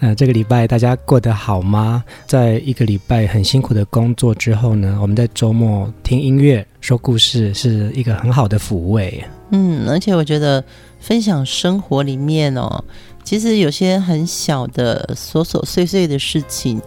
呃，这个礼拜大家过得好吗？在一个礼拜很辛苦的工作之后呢，我们在周末听音乐、说故事，是一个很好的抚慰。嗯，而且我觉得分享生活里面哦，其实有些很小的琐琐碎碎的事情。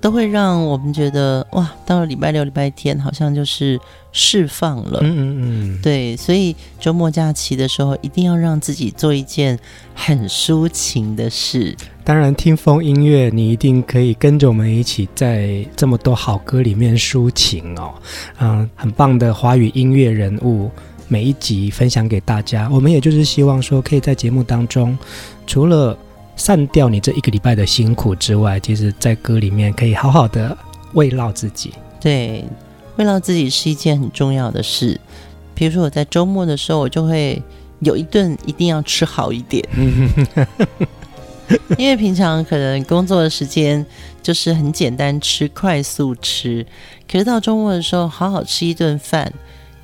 都会让我们觉得哇，到了礼拜六、礼拜天，好像就是释放了。嗯嗯嗯，对，所以周末假期的时候，一定要让自己做一件很抒情的事。当然，听风音乐，你一定可以跟着我们一起在这么多好歌里面抒情哦。嗯，很棒的华语音乐人物，每一集分享给大家。我们也就是希望说，可以在节目当中，除了散掉你这一个礼拜的辛苦之外，其实，在歌里面可以好好的慰劳自己。对，慰劳自己是一件很重要的事。比如说，我在周末的时候，我就会有一顿一定要吃好一点，因为平常可能工作的时间就是很简单吃、快速吃，可是到周末的时候，好好吃一顿饭，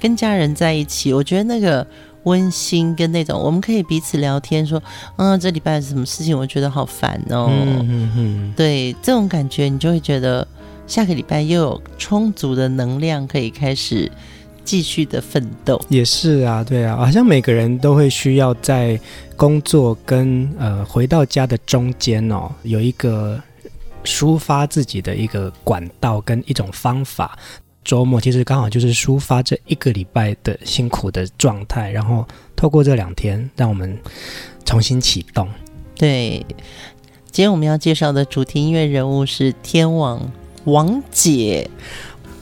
跟家人在一起，我觉得那个。温馨跟那种，我们可以彼此聊天，说，嗯，这礼拜是什么事情？我觉得好烦哦。嗯嗯嗯。对，这种感觉，你就会觉得下个礼拜又有充足的能量，可以开始继续的奋斗。也是啊，对啊，好像每个人都会需要在工作跟呃回到家的中间哦，有一个抒发自己的一个管道跟一种方法。周末其实刚好就是抒发这一个礼拜的辛苦的状态，然后透过这两天，让我们重新启动。对，今天我们要介绍的主题音乐人物是天王王杰。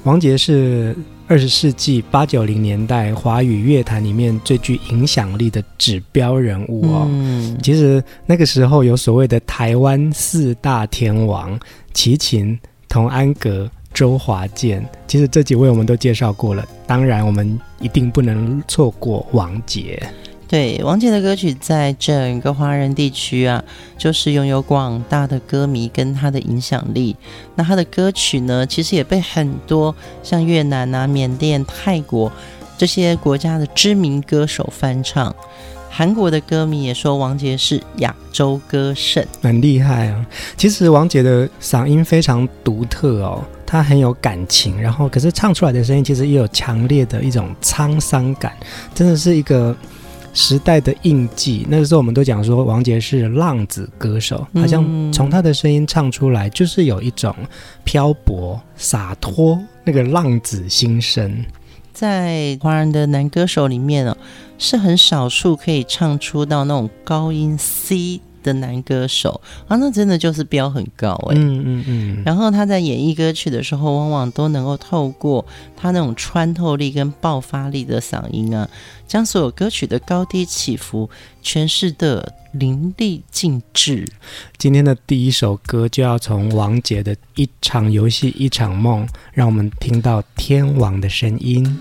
王杰是二十世纪八九零年代华语乐坛里面最具影响力的指标人物哦。嗯，其实那个时候有所谓的台湾四大天王：齐秦、童安格。周华健，其实这几位我们都介绍过了。当然，我们一定不能错过王杰。对，王杰的歌曲在整个华人地区啊，就是拥有广大的歌迷跟他的影响力。那他的歌曲呢，其实也被很多像越南啊、缅甸、泰国这些国家的知名歌手翻唱。韩国的歌迷也说王杰是亚洲歌圣，很厉害啊。其实王杰的嗓音非常独特哦。他很有感情，然后可是唱出来的声音其实也有强烈的一种沧桑感，真的是一个时代的印记。那个时候我们都讲说王杰是浪子歌手，好像从他的声音唱出来就是有一种漂泊洒脱，那个浪子心声。在华人的男歌手里面哦，是很少数可以唱出到那种高音 C。的男歌手啊，那真的就是标很高哎、欸，嗯嗯嗯。然后他在演绎歌曲的时候，往往都能够透过他那种穿透力跟爆发力的嗓音啊，将所有歌曲的高低起伏诠释的淋漓尽致。今天的第一首歌就要从王杰的一场游戏一场梦，让我们听到天王的声音。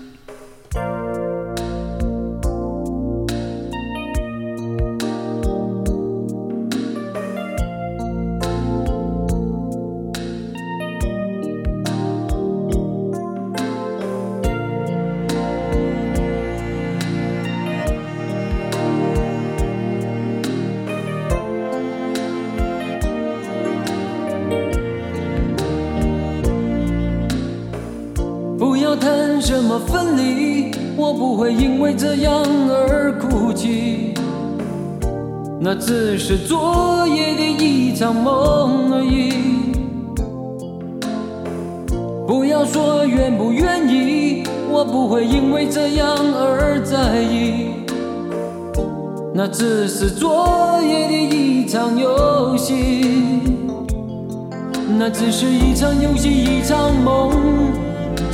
因为这样而哭泣那只是昨夜的一场梦而已。不要说愿不愿意，我不会因为这样而在意，那只是昨夜的一场游戏，那只是一场游戏，一场梦。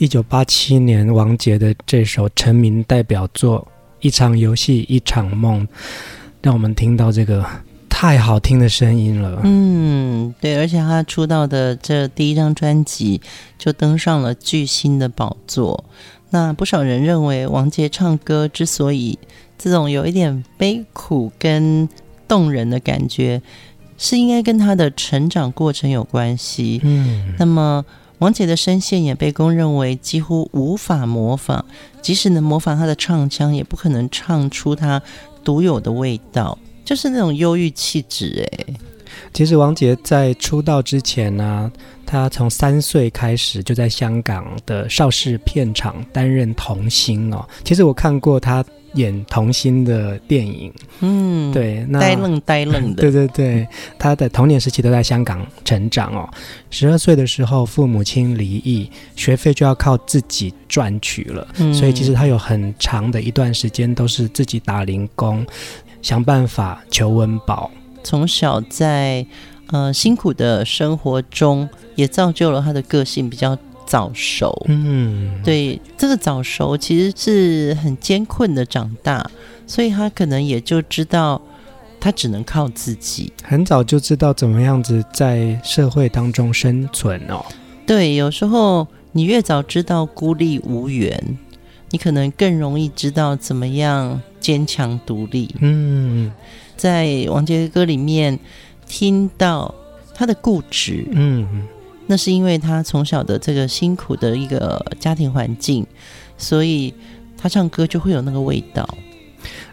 一九八七年，王杰的这首成名代表作《一场游戏一场梦》，让我们听到这个太好听的声音了。嗯，对，而且他出道的这第一张专辑就登上了巨星的宝座。那不少人认为，王杰唱歌之所以这种有一点悲苦跟动人的感觉，是应该跟他的成长过程有关系。嗯，那么。王姐的声线也被公认为几乎无法模仿，即使能模仿她的唱腔，也不可能唱出她独有的味道，就是那种忧郁气质。哎，其实王杰在出道之前呢、啊，他从三岁开始就在香港的邵氏片场担任童星哦。其实我看过他。演童星的电影，嗯，对，那呆愣呆愣的，对对对，他的童年时期都在香港成长哦。十二岁的时候，父母亲离异，学费就要靠自己赚取了，嗯，所以其实他有很长的一段时间都是自己打零工，想办法求温饱。从小在呃辛苦的生活中，也造就了他的个性比较。早熟，嗯，对，这个早熟其实是很艰困的长大，所以他可能也就知道，他只能靠自己，很早就知道怎么样子在社会当中生存哦。对，有时候你越早知道孤立无援，你可能更容易知道怎么样坚强独立。嗯，在王杰的歌里面听到他的固执，嗯，那是因为他从小的这个辛苦的一个家庭环境，所以他唱歌就会有那个味道。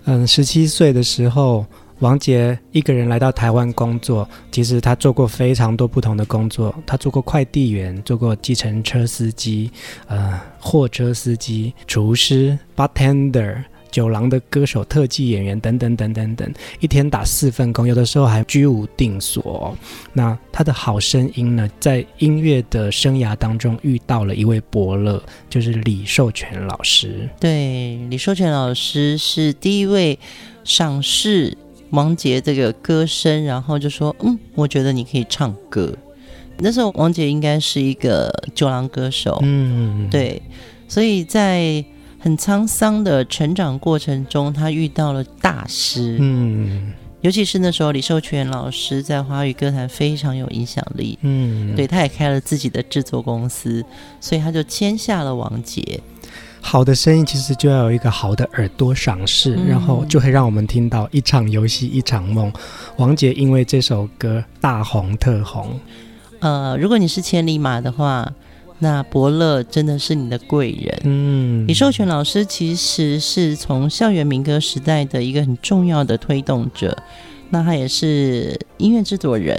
嗯，十七岁的时候，王杰一个人来到台湾工作。其实他做过非常多不同的工作，他做过快递员，做过计程车司机，呃，货车司机、厨师、bartender。酒廊的歌手、特技演员等等等等等，一天打四份工，有的时候还居无定所。那他的好声音呢，在音乐的生涯当中遇到了一位伯乐，就是李寿全老师。对，李寿全老师是第一位赏识王杰这个歌声，然后就说：“嗯，我觉得你可以唱歌。”那时候王杰应该是一个酒廊歌手，嗯，对，所以在。很沧桑的成长过程中，他遇到了大师，嗯，尤其是那时候李寿全老师在华语歌坛非常有影响力，嗯，对，他也开了自己的制作公司，所以他就签下了王杰。好的声音其实就要有一个好的耳朵赏识，嗯，然后就会让我们听到一场游戏一场梦。王杰因为这首歌大红特红。呃，如果你是千里马的话。那伯乐真的是你的贵人。嗯，李寿全老师其实是从校园民歌时代的一个很重要的推动者。那他也是音乐制作人。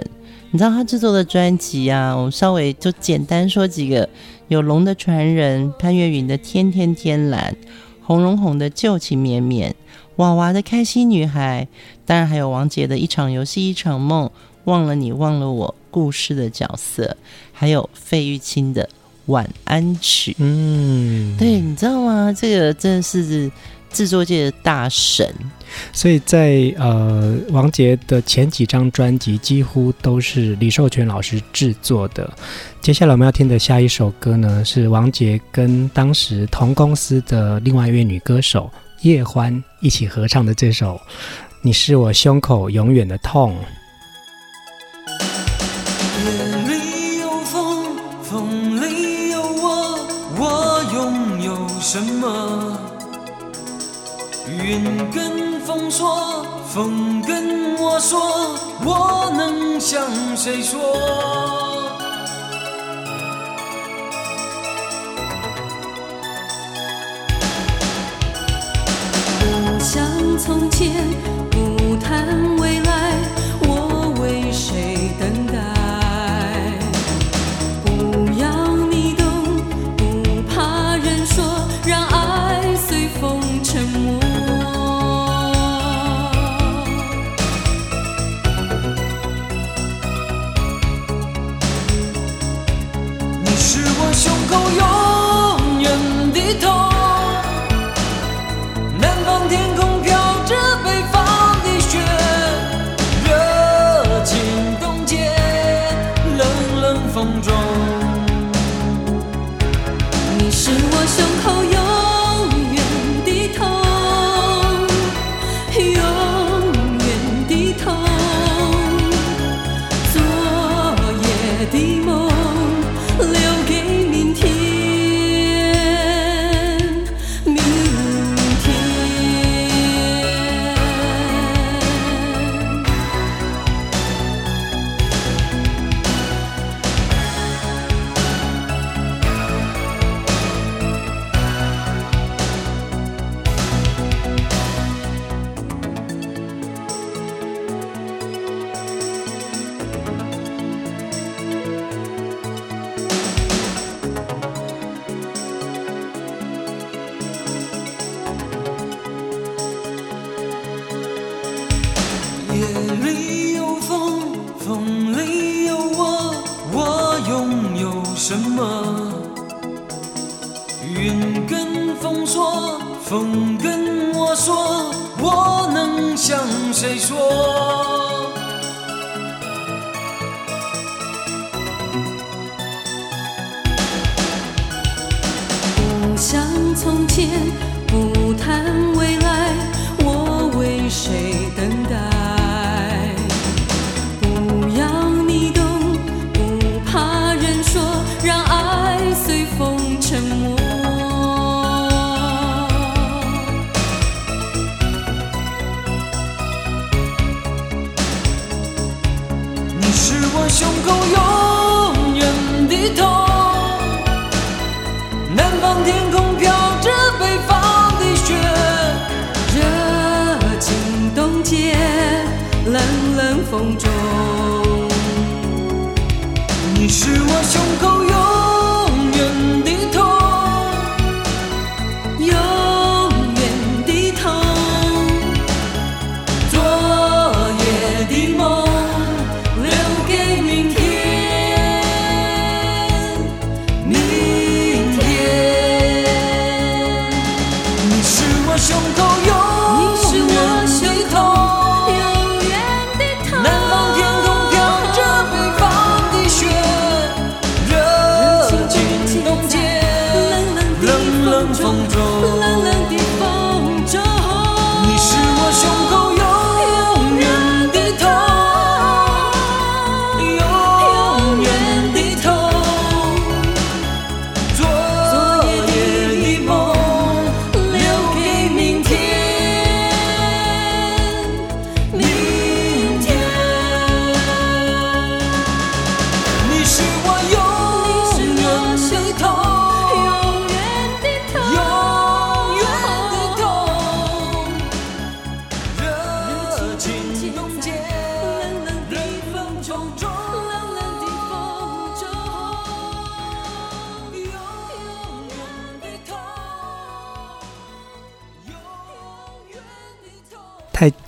你知道他制作的专辑啊？我稍微就简单说几个：有《龙的传人》、潘越云的《天天天蓝》、红荣宏的《旧情绵绵》、娃娃的《开心女孩》，当然还有王杰的一场游戏一场梦、忘了你忘了我故事的角色，还有费玉清的。晚安曲，嗯，对，你知道吗？这个真的是制作界的大神，所以在呃王杰的前几张专辑几乎都是李寿全老师制作的。接下来我们要听的下一首歌呢，是王杰跟当时同公司的另外一位女歌手叶欢一起合唱的这首《你是我胸口永远的痛》。什么？云跟风说，风跟我说，我能向谁说？不像从前，不谈未来，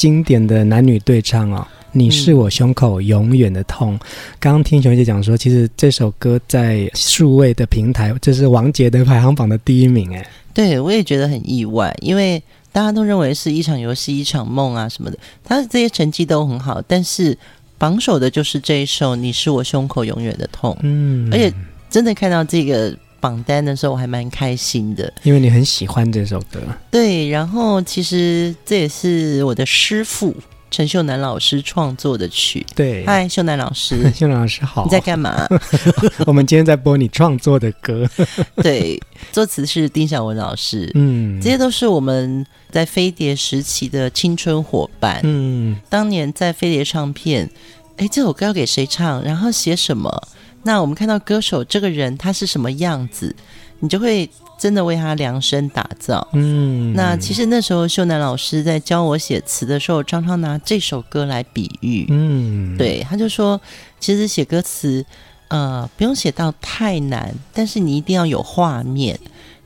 经典的男女对唱哦，你是我胸口永远的痛。刚刚、嗯、听熊姐讲说，其实这首歌在数位的平台，这是王杰的排行榜的第一名哎。对，我也觉得很意外，因为大家都认为是一场游戏一场梦啊什么的，他这些成绩都很好，但是榜首的就是这一首《你是我胸口永远的痛》。嗯，而且真的看到这个。榜单的时候我还蛮开心的，因为你很喜欢这首歌。对，然后其实这也是我的师父陈秀楠老师创作的曲。对，嗨，秀楠老师，秀楠老师好，你在干嘛？我们今天在播你创作的歌。对，作词是丁晓文老师。嗯，这些都是我们在飞碟时期的青春伙伴。嗯，当年在飞碟唱片，哎，这首歌要给谁唱？然后写什么？那我们看到歌手这个人他是什么样子，你就会真的为他量身打造。嗯，那其实那时候秀楠老师在教我写词的时候，常常拿这首歌来比喻。嗯，对，他就说，其实写歌词，呃，不用写到太难，但是你一定要有画面。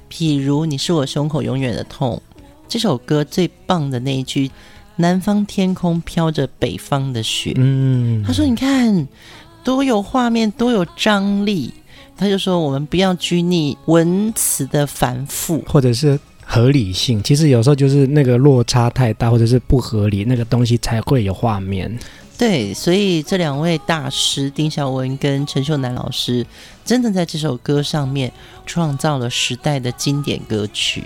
比如你是我胸口永远的痛，这首歌最棒的那一句，南方天空飘着北方的雪。嗯，他说，你看。多有画面，多有张力。他就说：“我们不要拘泥文词的繁复，或者是合理性。其实有时候就是那个落差太大，或者是不合理，那个东西才会有画面。”对，所以这两位大师丁晓文跟陈秀楠老师，真的在这首歌上面创造了时代的经典歌曲。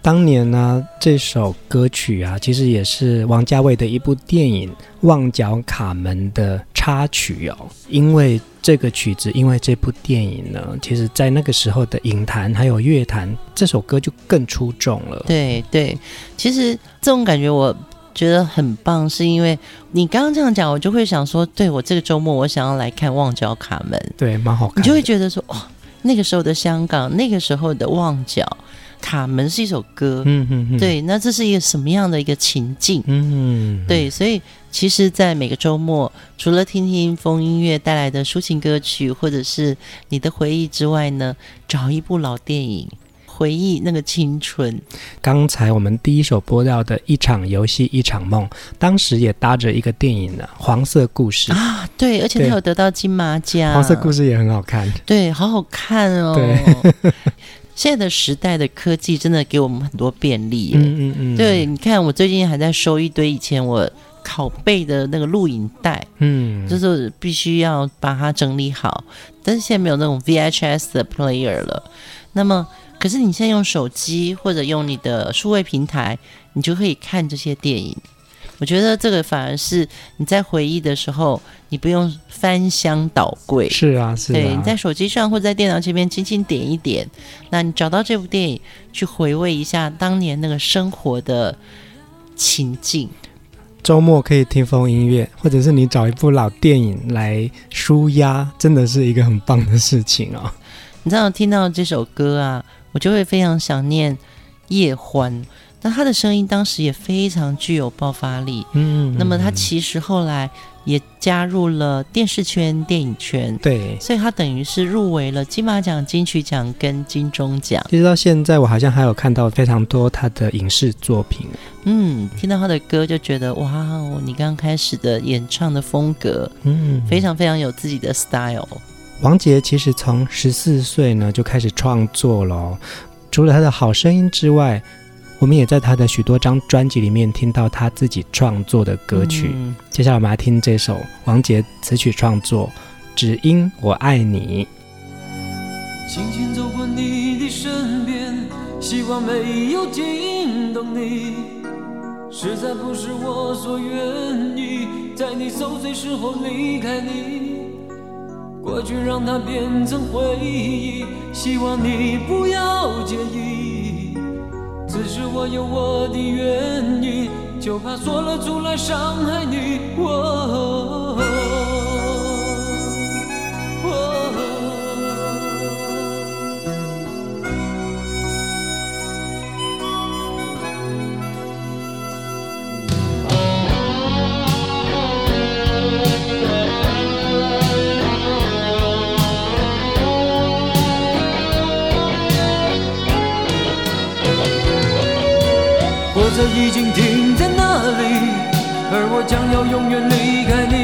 当年呢，这首歌曲啊，其实也是王家卫的一部电影《旺角卡门》的插曲哦。因为这个曲子，因为这部电影呢，其实在那个时候的影坛还有乐坛，这首歌就更出众了。对对，其实这种感觉我觉得很棒，是因为你刚刚这样讲，我就会想说，对，我这个周末我想要来看《旺角卡门》，对，蛮好看。你就会觉得说，哇，那个时候的香港，那个时候的旺角。卡门是一首歌，嗯嗯嗯，对，那这是一个什么样的一个情境？嗯，对，所以其实，在每个周末，除了听听风音乐带来的抒情歌曲，或者是你的回忆之外呢，找一部老电影，回忆那个青春。刚才我们第一首播到的一场游戏一场梦，当时也搭着一个电影呢，《黄色故事》啊，对，而且他有得到金马奖，《黄色故事》也很好看，对，好好看哦。对。现在的时代的科技真的给我们很多便利，嗯嗯嗯。对，你看我最近还在收一堆以前我拷贝的那个录影带，嗯，就是必须要把它整理好。但是现在没有那种 VHS 的 player 了。那么，可是你现在用手机或者用你的数位平台，你就可以看这些电影。我觉得这个反而是你在回忆的时候，你不用翻箱倒柜。是啊，是啊。对，你在手机上或者在电脑前面轻轻点一点，那你找到这部电影，去回味一下当年那个生活的情境。周末可以听风音乐，或者是你找一部老电影来舒压，真的是一个很棒的事情哦。你知道听到这首歌啊，我就会非常想念叶欢。那他的声音当时也非常具有爆发力，嗯，那么他其实后来也加入了电视圈、电影圈，对，所以他等于是入围了金马奖、金曲奖跟金钟奖。其实到现在，我好像还有看到非常多他的影视作品。嗯，听到他的歌就觉得哇，你刚开始的演唱的风格，嗯，非常非常有自己的 style。王杰其实从十四岁呢就开始创作了，除了他的好声音之外。我们也在他的许多张专辑里面听到他自己创作的歌曲。嗯、接下来我们来听这首王杰词曲创作《只因我爱你》。轻轻走过你的身边，希望没有惊动你，实在不是我所愿意，在你受罪时候离开你，过去让它变成回忆，希望你不要介意。只是我有我的原因，就怕说了出来伤害你。哦已经停在那里，而我将要永远离开你，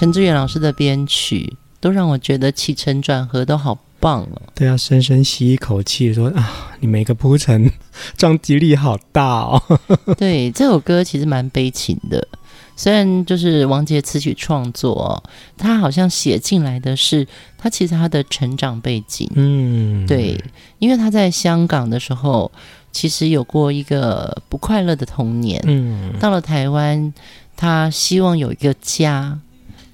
陈志远老师的编曲都让我觉得起承转合都好棒哦。对啊，深深吸一口气，说啊，你每个铺陈撞击力好大哦。对，这首歌其实蛮悲情的，虽然就是王杰词曲创作哦，他好像写进来的是他其实他的成长背景。嗯，对，因为他在香港的时候，其实有过一个不快乐的童年。嗯，到了台湾，他希望有一个家。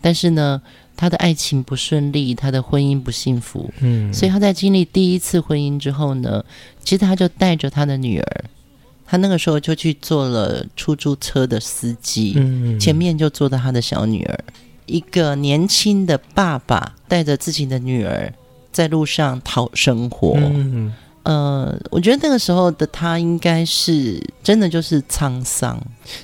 但是呢，他的爱情不顺利，他的婚姻不幸福，嗯，所以他在经历第一次婚姻之后呢，其实他就带着他的女儿他那个时候就去做了出租车的司机，嗯，前面就坐到他的小女儿，一个年轻的爸爸带着自己的女儿在路上讨生活。嗯呃，我觉得那个时候的他应该是真的就是沧桑。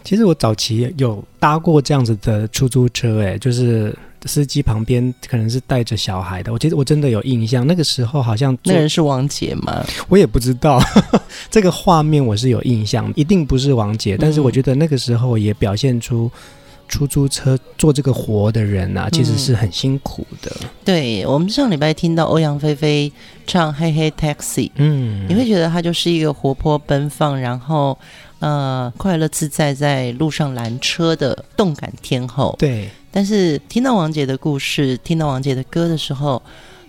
其实我早期有搭过这样子的出租车，哎，就是司机旁边可能是带着小孩的。我觉得我真的有印象，那个时候好像那人是王杰吗？我也不知道，这个画面我是有印象，一定不是王杰。但是我觉得那个时候也表现出。出租车做这个活的人啊，其实是很辛苦的。嗯、对，我们上礼拜听到欧阳菲菲唱《嘿嘿 Taxi》，嗯，你会觉得她就是一个活泼奔放，然后呃快乐自在，在路上拦车的动感天后。对，但是听到王杰的故事，听到王杰的歌的时候，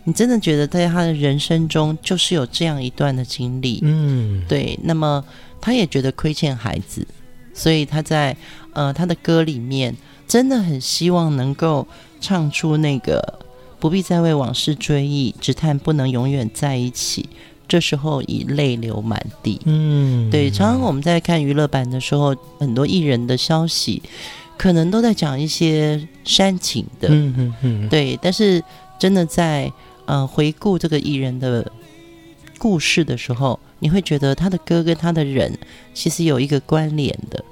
你真的觉得在他的人生中就是有这样一段的经历。嗯，对。那么他也觉得亏欠孩子。所以他在呃他的歌里面真的很希望能够唱出那个不必再为往事追忆，只叹不能永远在一起。这时候已泪流满地。嗯，对。常常我们在看娱乐版的时候，很多艺人的消息可能都在讲一些煽情的。嗯嗯嗯。对，但是真的在呃回顾这个艺人的故事的时候。你会觉得他的歌跟他的人其实有一个关联的，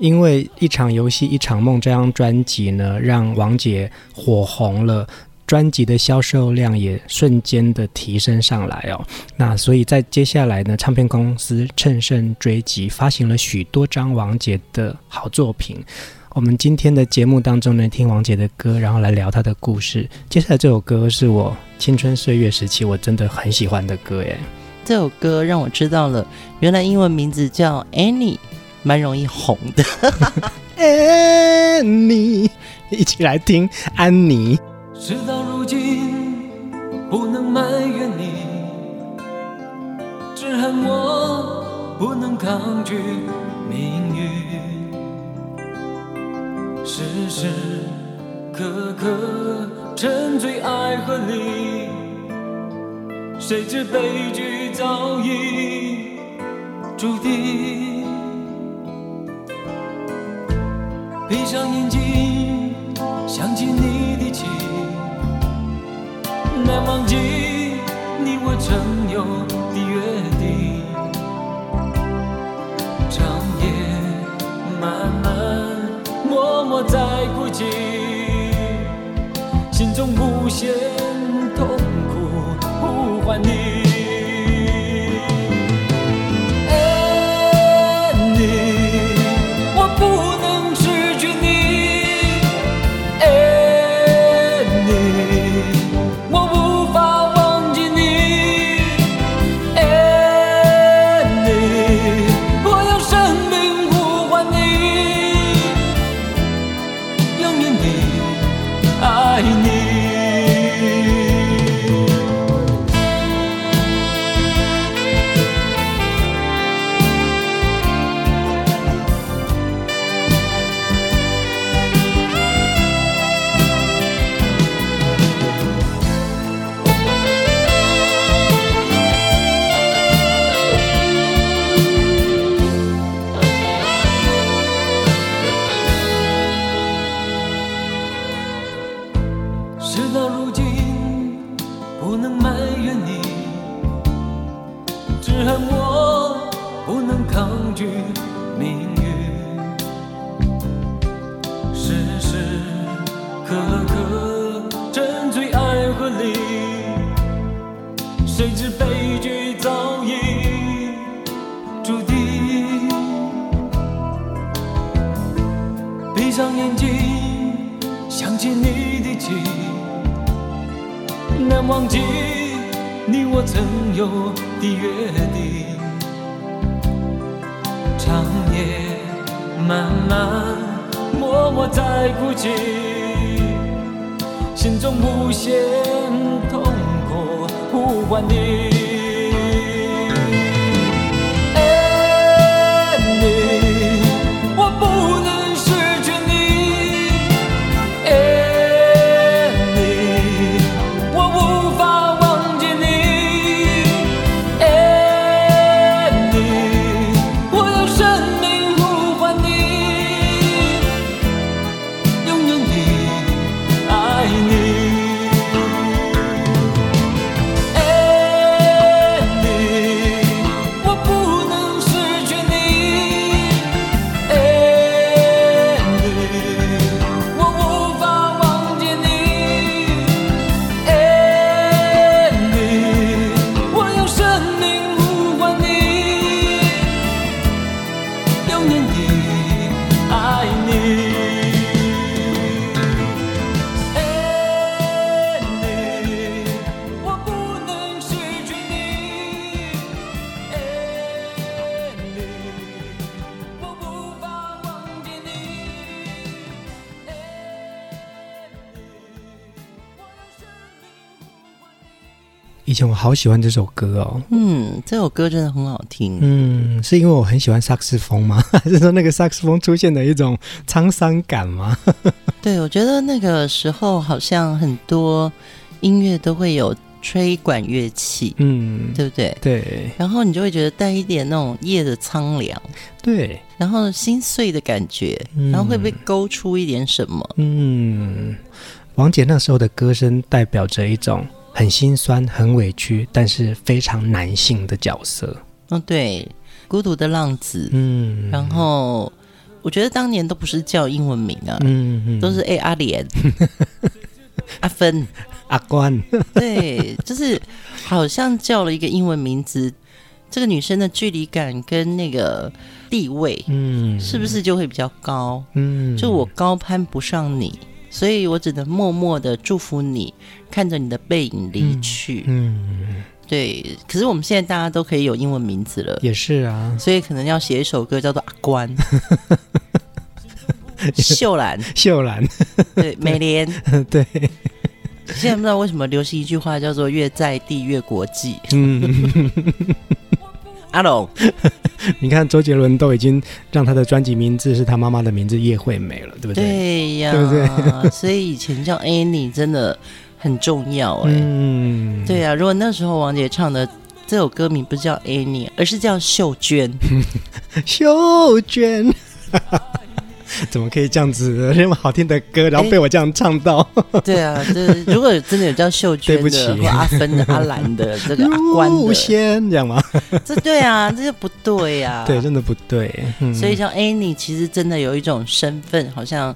因为一场游戏一场梦这张专辑呢，让王杰火红了，专辑的销售量也瞬间的提升上来哦。那所以在接下来呢，唱片公司乘胜追击，发行了许多张王杰的好作品。我们今天的节目当中呢，听王杰的歌，然后来聊他的故事。接下来这首歌是我青春岁月时期我真的很喜欢的歌耶。这首歌让我知道了，原来英文名字叫 Annie，蛮容易红的。Annie，一起来听安妮。事到如今，不能埋怨你，只恨我不能抗拒命运，时时刻刻沉醉爱河里。谁知悲剧早已注定。闭上眼睛，想起你的情，难忘记你我曾有的约定。长夜漫漫，默默在哭泣，心中无限约定。长夜漫漫默默在哭泣心中无限痛苦呼唤你。我好喜欢这首歌哦。嗯，这首歌真的很好听。嗯，是因为我很喜欢萨克斯风吗？还是说那个萨克斯风出现的一种沧桑感吗？对，我觉得那个时候好像很多音乐都会有吹管乐器，嗯，对不对？对。然后你就会觉得带一点那种夜的苍凉，对。然后心碎的感觉，然后会不会勾出一点什么？嗯，王姐那时候的歌声代表着一种。很心酸，很委屈，但是非常男性的角色。哦，对，孤独的浪子。嗯，然后我觉得当年都不是叫英文名啊，嗯，嗯都是哎阿莲、阿芬、阿关。对，就是好像叫了一个英文名字，这个女生的距离感跟那个地位，嗯，是不是就会比较高？嗯，就我高攀不上你。所以我只能默默的祝福你，看着你的背影离去。嗯，嗯对。可是我们现在大家都可以有英文名字了，也是啊。所以可能要写一首歌叫做《阿关》。秀兰，秀兰，对，美莲，对。现在不知道为什么流行一句话叫做“越在地越国际”。嗯。阿龙，你看周杰伦都已经让他的专辑名字是他妈妈的名字叶惠美了，对不对？对呀，对不对？所以以前叫 Annie 真的很重要哎。嗯，对呀。如果那时候王杰唱的这首歌名不是叫 Annie，而是叫秀娟，秀娟。怎么可以这样子那么好听的歌，然后被我这样唱到？对啊，就是如果真的有叫秀娟的，阿芬的、阿兰的、这个阿关的，仙这样吗？这对啊，这就不对呀、啊。对，真的不对。嗯、所以像 Annie，其实真的有一种身份，好像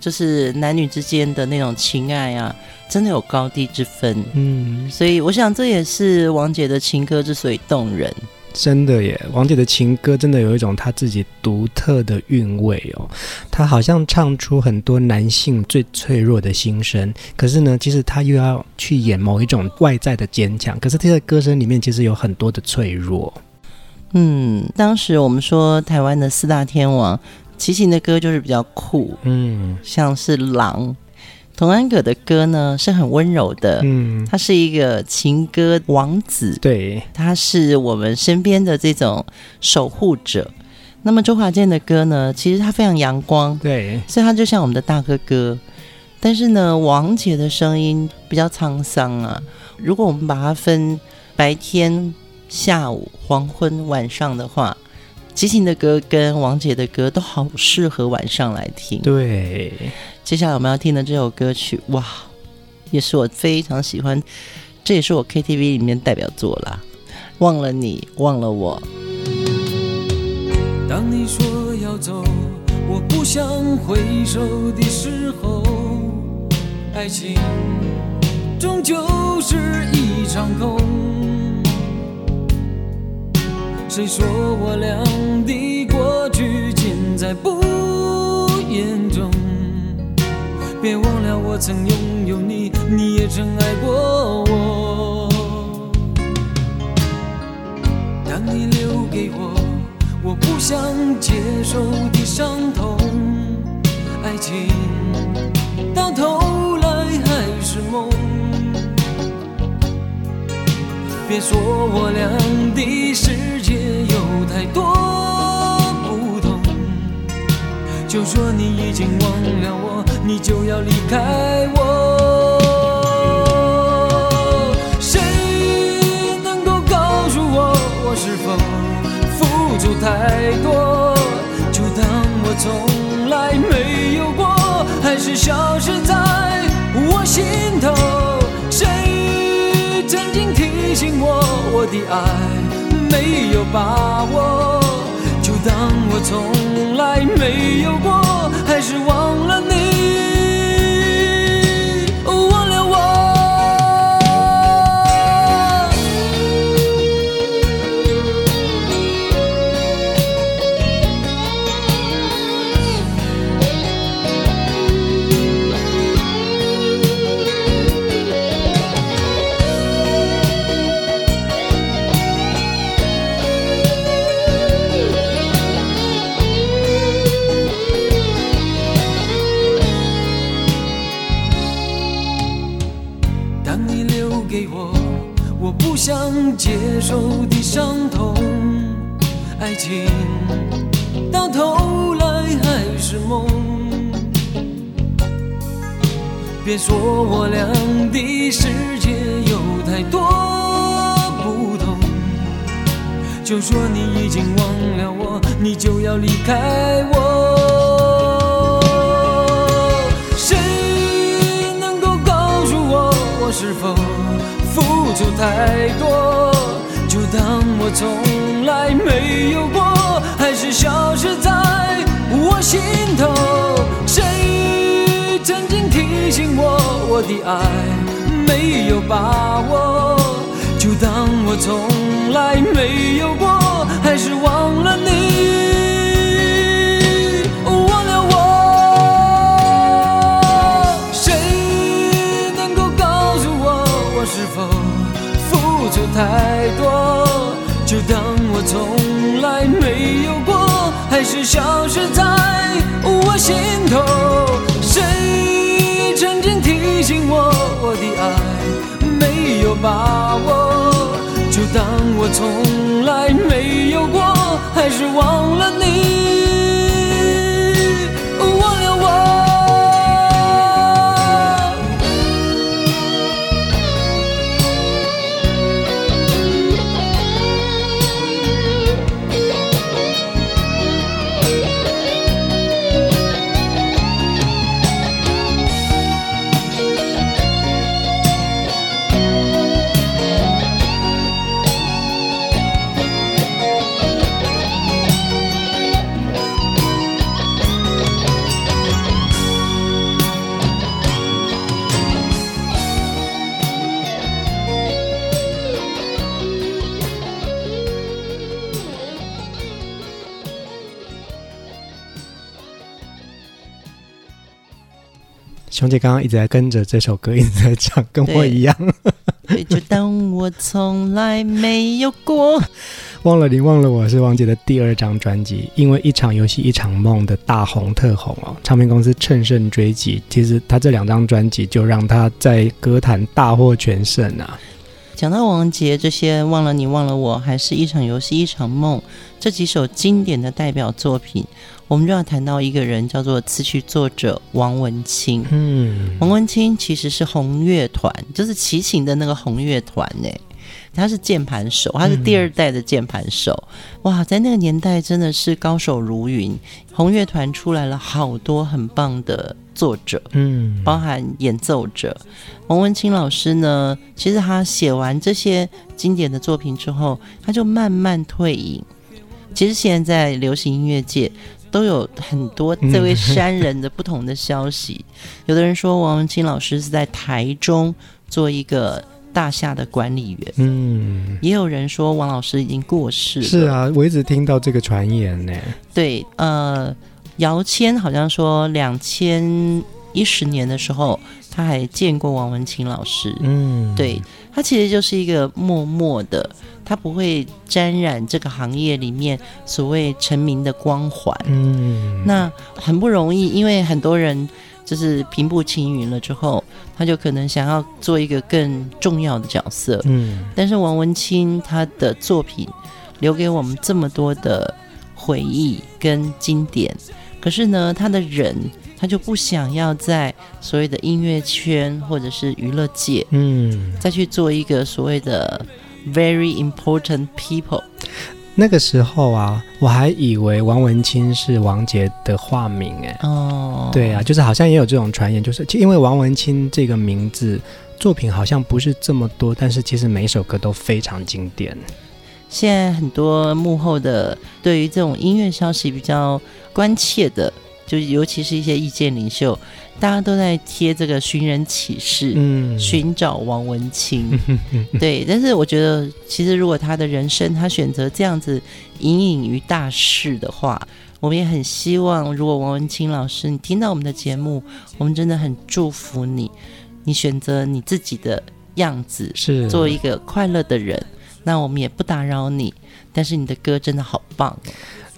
就是男女之间的那种情爱啊，真的有高低之分。嗯，所以我想这也是王杰的情歌之所以动人。真的耶，王姐的情歌真的有一种她自己独特的韵味哦。她好像唱出很多男性最脆弱的心声，可是呢，其实她又要去演某一种外在的坚强。可是她的歌声里面其实有很多的脆弱。嗯，当时我们说台湾的四大天王，齐秦的歌就是比较酷，嗯，像是《狼》。童安格的歌呢是很温柔的，嗯，他是一个情歌王子，对，他是我们身边的这种守护者。那么周华健的歌呢，其实他非常阳光，对，所以他就像我们的大哥哥。但是呢，王杰的声音比较沧桑啊。如果我们把它分白天、下午、黄昏、晚上的话，齐秦的歌跟王杰的歌都好适合晚上来听，对。接下来我们要听的这首歌曲，哇，也是我非常喜欢，这也是我 KTV 里面代表作啦。忘了你，忘了我。当你说要走，我不想回首的时候，爱情终究是一场空。谁说我俩的过去尽在不言中？别忘了我曾拥有你，你也曾爱过我。当你留给我我不想接受的伤痛，爱情到头来还是梦。别说我俩的世界有太多，就说你已经忘了我。你就要离开我，谁能够告诉我，我是否付出太多？就当我从来没有过，还是消失在我心头？谁曾经提醒我，我的爱没有把握？当我从来没有过，还是忘了当我从来没有过，还是忘了熊姐刚刚一直在跟着这首歌一直在唱，跟我一样。对，就当我从来没有过。忘了你，忘了我是王杰的第二张专辑，因为一场游戏一场梦的大红特红哦，唱片公司乘胜追击，其实他这两张专辑就让他在歌坛大获全胜啊。讲到王杰这些，忘了你，忘了我，还是一场游戏一场梦这几首经典的代表作品。我们就要谈到一个人，叫做词曲作者王文清。嗯，王文清其实是红乐团，就是齐秦的那个红乐团呢。他是键盘手，他是第二代的键盘手。嗯、哇，在那个年代真的是高手如云，红乐团出来了好多很棒的作者，嗯，包含演奏者。王文清老师呢，其实他写完这些经典的作品之后，他就慢慢退隐。其实现在在流行音乐界。都有很多这位山人的不同的消息。嗯、有的人说王文清老师是在台中做一个大厦的管理员，嗯，也有人说王老师已经过世了。是啊，我一直听到这个传言呢。对，呃，姚谦好像说两千一十年的时候他还见过王文清老师，嗯，对，他其实就是一个默默的。他不会沾染这个行业里面所谓成名的光环，嗯，那很不容易，因为很多人就是平步青云了之后，他就可能想要做一个更重要的角色，嗯，但是王文清他的作品留给我们这么多的回忆跟经典，可是呢，他的人他就不想要在所谓的音乐圈或者是娱乐界，嗯，再去做一个所谓的。Very important people。那个时候啊，我还以为王文清是王杰的化名哎。哦，对啊，就是好像也有这种传言，就是因为王文清这个名字，作品好像不是这么多，但是其实每一首歌都非常经典。现在很多幕后的对于这种音乐消息比较关切的，就尤其是一些意见领袖。大家都在贴这个寻人启事，嗯，寻找王文清，对。但是我觉得，其实如果他的人生他选择这样子隐隐于大事的话，我们也很希望，如果王文清老师你听到我们的节目，我们真的很祝福你，你选择你自己的样子，是做一个快乐的人。那我们也不打扰你，但是你的歌真的好棒。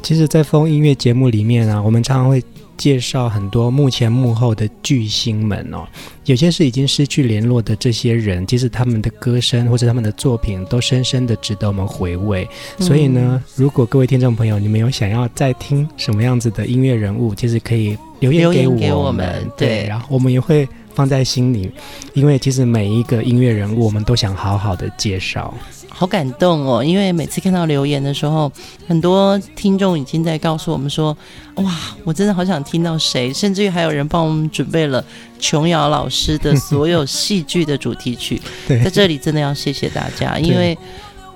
其实，在风音乐节目里面啊，我们常常会。介绍很多幕前幕后的巨星们哦，有些是已经失去联络的这些人，其实他们的歌声或者他们的作品都深深的值得我们回味。嗯、所以呢，如果各位听众朋友，你们有想要再听什么样子的音乐人物，其实可以留言给我们，我们对，对，然后我们也会放在心里，因为其实每一个音乐人物，我们都想好好的介绍。好感动哦！因为每次看到留言的时候，很多听众已经在告诉我们说：“哇，我真的好想听到谁！”甚至于还有人帮我们准备了琼瑶老师的所有戏剧的主题曲。在这里真的要谢谢大家，因为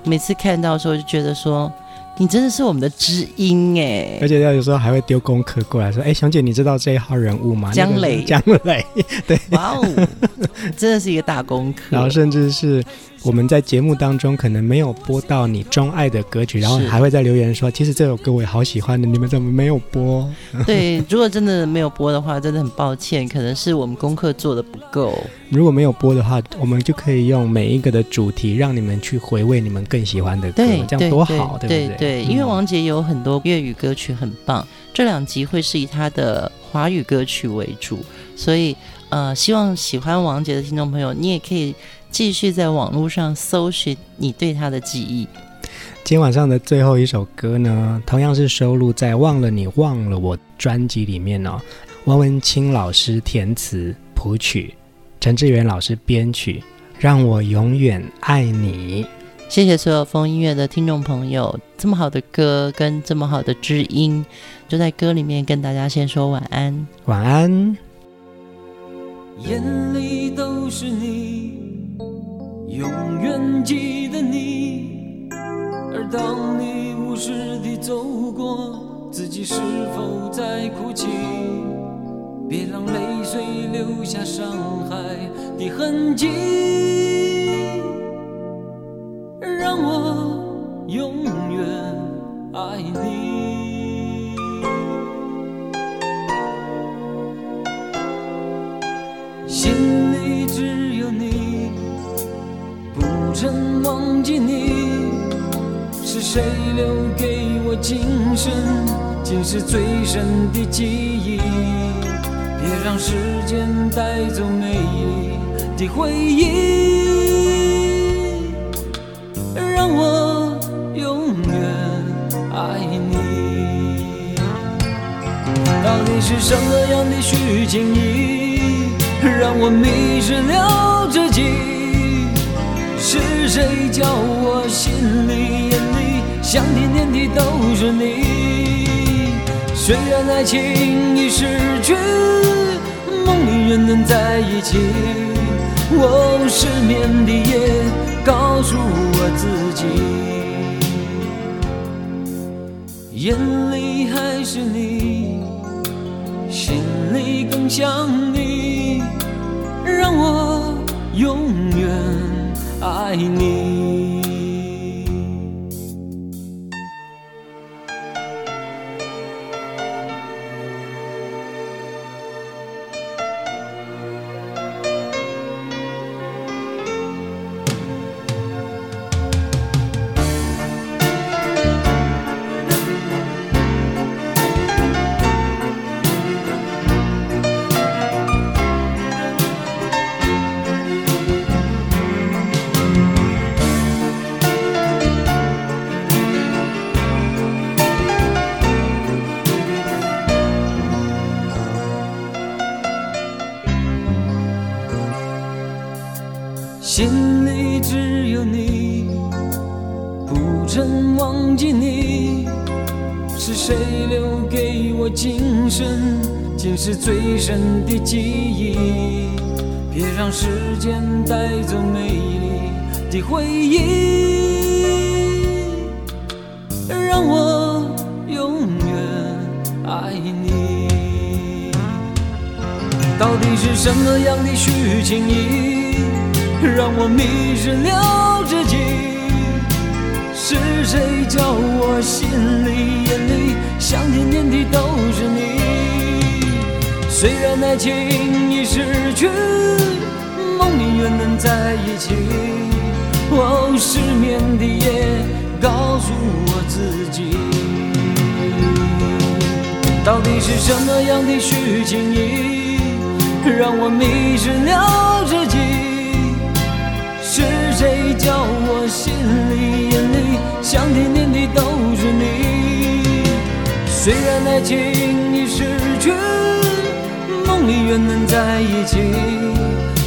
每次看到的时候就觉得说。你真的是我们的知音哎！而且他有时候还会丢功课过来说：“哎，熊姐，你知道这一号人物吗？”江磊，江磊，对，哇哦，真的是一个大功课。然后甚至是我们在节目当中可能没有播到你钟爱的歌曲，然后还会在留言说：“其实这首歌我也好喜欢的，你们怎么没有播？” 对，如果真的没有播的话，真的很抱歉，可能是我们功课做的不够。如果没有播的话，我们就可以用每一个的主题让你们去回味你们更喜欢的歌，这样多好，对，对不对？对对，因为王杰有很多粤语歌曲很棒，这两集会是以他的华语歌曲为主，所以呃，希望喜欢王杰的听众朋友，你也可以继续在网络上搜寻你对他的记忆。今天晚上的最后一首歌呢，同样是收录在《忘了你忘了我》专辑里面哦，王文清老师填词谱曲。陈志远老师编曲，让我永远爱你。谢谢所有风音乐的听众朋友，这么好的歌跟这么好的知音，就在歌里面跟大家先说晚安，晚安。眼里都是你，永远记得你。而当你无视地走过，自己是否在哭泣？别让泪水留下伤害的痕迹，让我永远爱你。谁留给我今生今世最深的记忆？别让时间带走美丽的回忆，让我永远爱你。到底是什么样的虚情意，让我迷失了自己？是谁叫我心里想天天的都是你？虽然爱情已失去。梦里仍能在一起，哦，失眠的夜告诉我自己，眼里还是你，心里更想你，让我永远爱你。能在一起。哦，失眠的夜告诉我自己，到底是什么样的虚情意，让我迷失了自己？是谁叫我心里眼里想天天的都是你？虽然爱情已失去，梦里仍能在一起。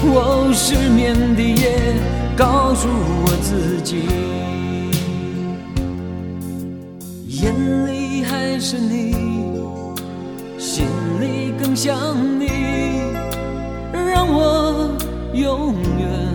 我失眠的夜，告诉我自己，眼里还是你，心里更想你，让我永远。